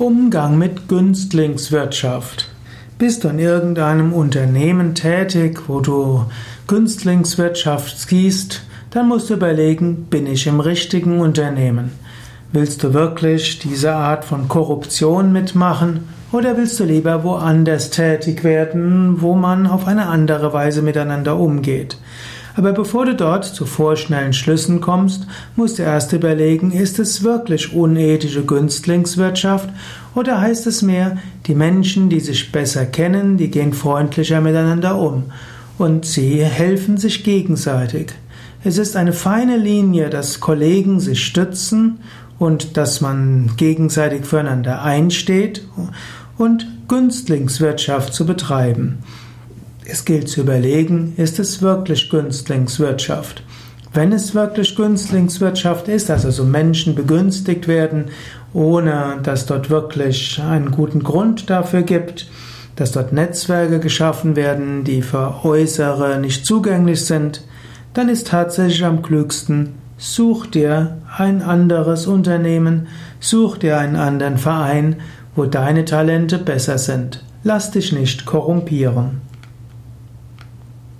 Umgang mit Günstlingswirtschaft. Bist du in irgendeinem Unternehmen tätig, wo du Günstlingswirtschaft siehst, dann musst du überlegen, bin ich im richtigen Unternehmen? Willst du wirklich diese Art von Korruption mitmachen oder willst du lieber woanders tätig werden, wo man auf eine andere Weise miteinander umgeht? Aber bevor du dort zu vorschnellen Schlüssen kommst, musst du erst überlegen, ist es wirklich unethische Günstlingswirtschaft oder heißt es mehr, die Menschen, die sich besser kennen, die gehen freundlicher miteinander um und sie helfen sich gegenseitig. Es ist eine feine Linie, dass Kollegen sich stützen und dass man gegenseitig füreinander einsteht und Günstlingswirtschaft zu betreiben. Es gilt zu überlegen, ist es wirklich Günstlingswirtschaft? Wenn es wirklich Günstlingswirtschaft ist, dass also Menschen begünstigt werden, ohne dass dort wirklich einen guten Grund dafür gibt, dass dort Netzwerke geschaffen werden, die für Äußere nicht zugänglich sind, dann ist tatsächlich am klügsten, such dir ein anderes Unternehmen, such dir einen anderen Verein, wo deine Talente besser sind. Lass dich nicht korrumpieren.